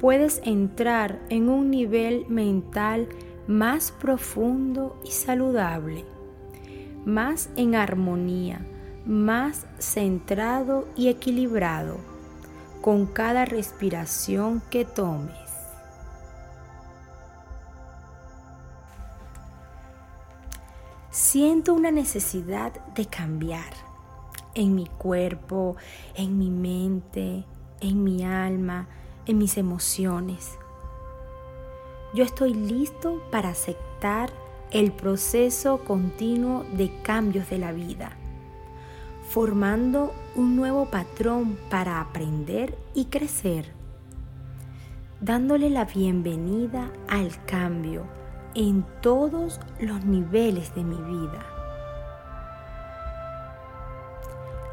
puedes entrar en un nivel mental más profundo y saludable más en armonía, más centrado y equilibrado con cada respiración que tomes. Siento una necesidad de cambiar en mi cuerpo, en mi mente, en mi alma, en mis emociones. Yo estoy listo para aceptar el proceso continuo de cambios de la vida, formando un nuevo patrón para aprender y crecer, dándole la bienvenida al cambio en todos los niveles de mi vida.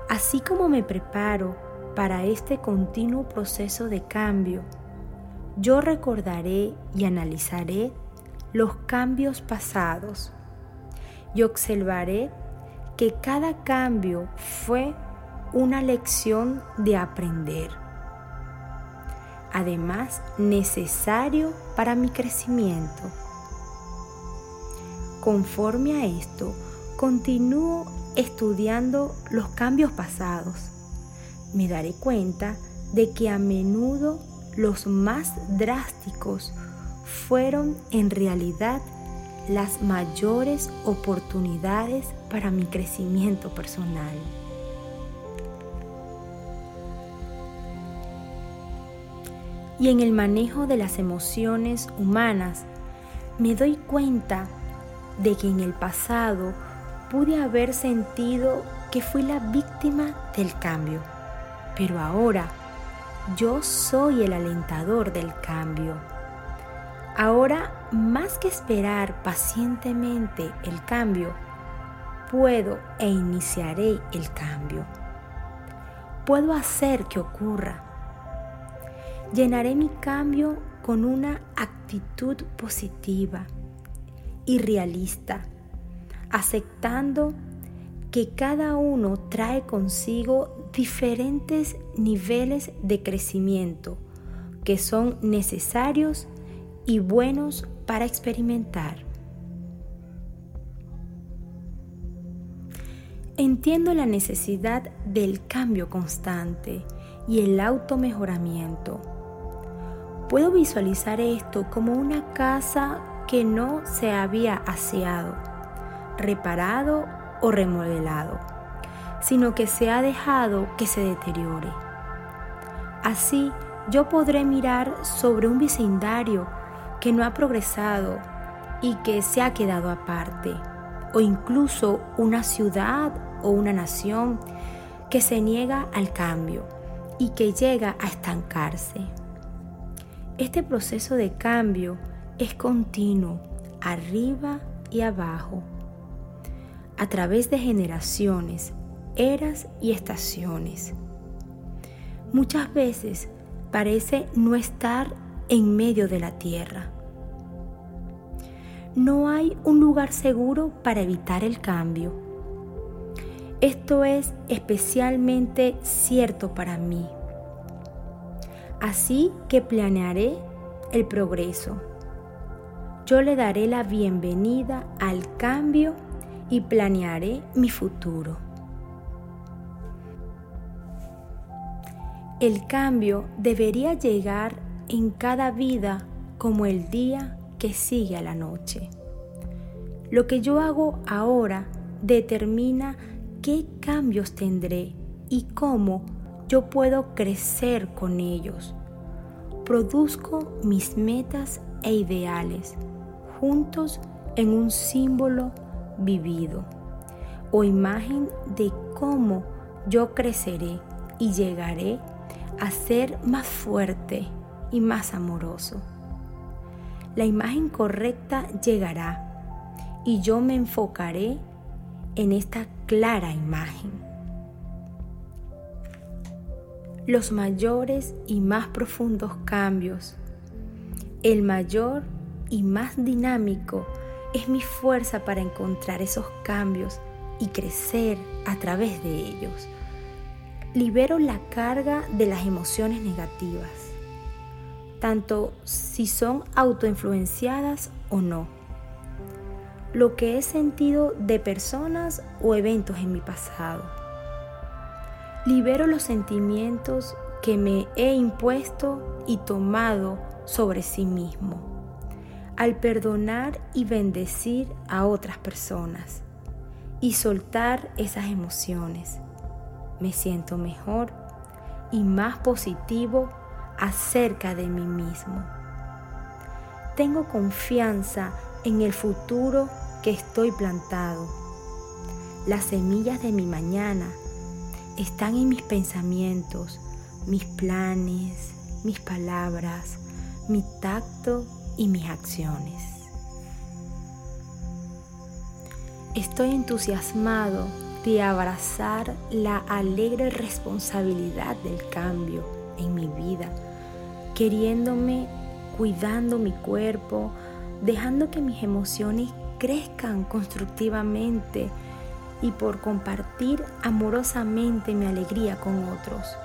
Así como me preparo para este continuo proceso de cambio, yo recordaré y analizaré los cambios pasados y observaré que cada cambio fue una lección de aprender. Además, necesario para mi crecimiento. Conforme a esto, continúo estudiando los cambios pasados. Me daré cuenta de que a menudo los más drásticos fueron en realidad las mayores oportunidades para mi crecimiento personal. Y en el manejo de las emociones humanas, me doy cuenta de que en el pasado pude haber sentido que fui la víctima del cambio, pero ahora yo soy el alentador del cambio Ahora, más que esperar pacientemente el cambio, puedo e iniciaré el cambio. Puedo hacer que ocurra. Llenaré mi cambio con una actitud positiva y realista, aceptando que cada uno trae consigo diferentes niveles de crecimiento que son necesarios y buenos para experimentar. Entiendo la necesidad del cambio constante y el automejoramiento. Puedo visualizar esto como una casa que no se había aseado, reparado o remodelado, sino que se ha dejado que se deteriore. Así yo podré mirar sobre un vecindario que no ha progresado y que se ha quedado aparte, o incluso una ciudad o una nación que se niega al cambio y que llega a estancarse. Este proceso de cambio es continuo, arriba y abajo, a través de generaciones, eras y estaciones. Muchas veces parece no estar en medio de la tierra. No hay un lugar seguro para evitar el cambio. Esto es especialmente cierto para mí. Así que planearé el progreso. Yo le daré la bienvenida al cambio y planearé mi futuro. El cambio debería llegar en cada vida como el día que sigue a la noche. Lo que yo hago ahora determina qué cambios tendré y cómo yo puedo crecer con ellos. Produzco mis metas e ideales juntos en un símbolo vivido o imagen de cómo yo creceré y llegaré a ser más fuerte y más amoroso. La imagen correcta llegará y yo me enfocaré en esta clara imagen. Los mayores y más profundos cambios, el mayor y más dinámico es mi fuerza para encontrar esos cambios y crecer a través de ellos. Libero la carga de las emociones negativas, tanto si son autoinfluenciadas o no. Lo que he sentido de personas o eventos en mi pasado. Libero los sentimientos que me he impuesto y tomado sobre sí mismo al perdonar y bendecir a otras personas y soltar esas emociones. Me siento mejor y más positivo acerca de mí mismo. Tengo confianza en el futuro que estoy plantado. Las semillas de mi mañana están en mis pensamientos, mis planes, mis palabras, mi tacto y mis acciones. Estoy entusiasmado abrazar la alegre responsabilidad del cambio en mi vida, queriéndome, cuidando mi cuerpo, dejando que mis emociones crezcan constructivamente y por compartir amorosamente mi alegría con otros.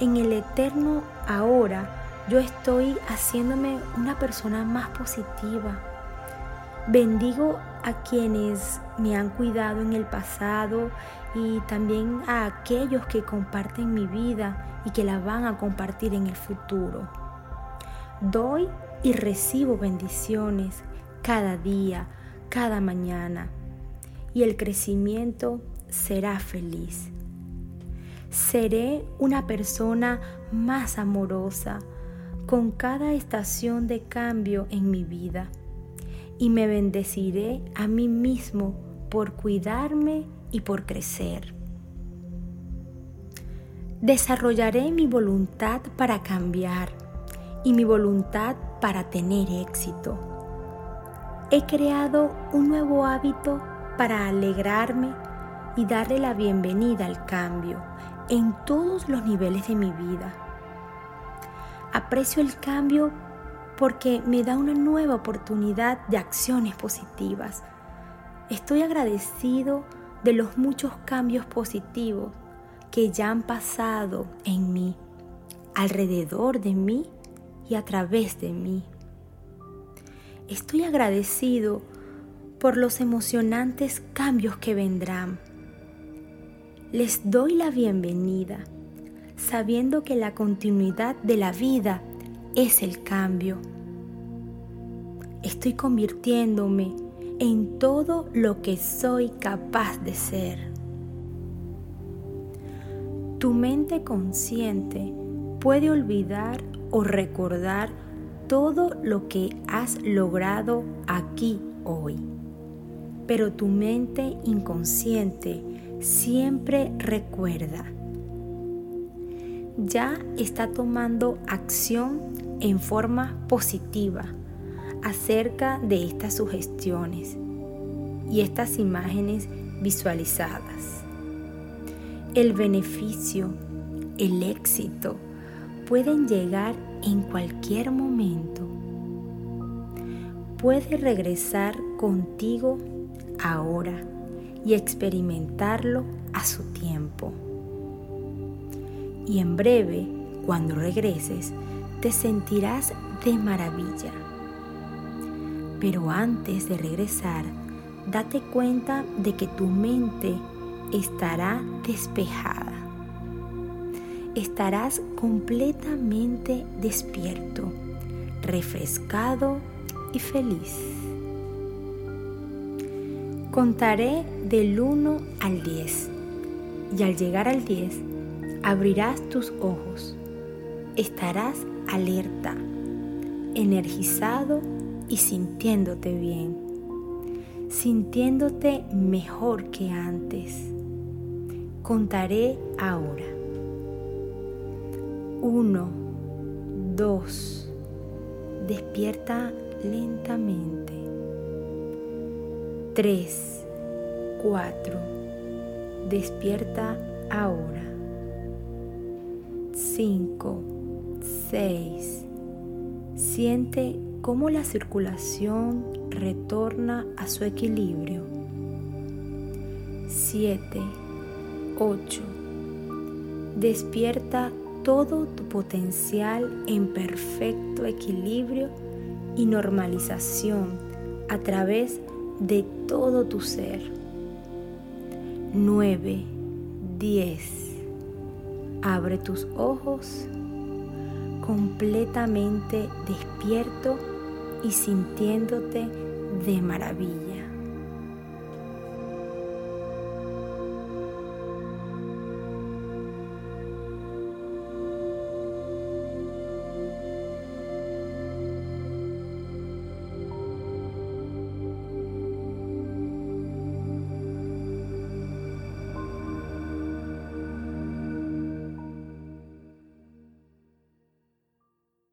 En el eterno ahora, yo estoy haciéndome una persona más positiva. Bendigo a quienes me han cuidado en el pasado y también a aquellos que comparten mi vida y que la van a compartir en el futuro. Doy y recibo bendiciones cada día, cada mañana y el crecimiento será feliz. Seré una persona más amorosa, con cada estación de cambio en mi vida y me bendeciré a mí mismo por cuidarme y por crecer. Desarrollaré mi voluntad para cambiar y mi voluntad para tener éxito. He creado un nuevo hábito para alegrarme y darle la bienvenida al cambio en todos los niveles de mi vida Aprecio el cambio porque me da una nueva oportunidad de acciones positivas. Estoy agradecido de los muchos cambios positivos que ya han pasado en mí, alrededor de mí y a través de mí. Estoy agradecido por los emocionantes cambios que vendrán. Les doy la bienvenida sabiendo que la continuidad de la vida es el cambio. Estoy convirtiéndome en todo lo que soy capaz de ser. Tu mente consciente puede olvidar o recordar todo lo que has logrado aquí hoy. Pero tu mente inconsciente siempre recuerda ya está tomando acción en forma positiva acerca de estas sugestiones y estas imágenes visualizadas. El beneficio, el éxito pueden llegar en cualquier momento. Puede regresar contigo ahora y experimentarlo a su tiempo. Y en breve, cuando regreses, te sentirás de maravilla. Pero antes de regresar, date cuenta de que tu mente estará despejada. Estarás completamente despierto, refrescado y feliz. Contaré del 1 al 10 y al llegar al 10 abrirás tus ojos. Estarás alerta, energizado y sintiéndote bien sintiéndote mejor que antes. Contaré ahora. Uno, dos, despierta lentamente. Tres, cuatro, despierta ahora. Cinco, seis, siente cómo la circulación retorna a su equilibrio. 7. 8. Despierta todo tu potencial en perfecto equilibrio y normalización a través de todo tu ser. 9. 10. Abre tus ojos completamente despierto y sintiéndote de maravilla.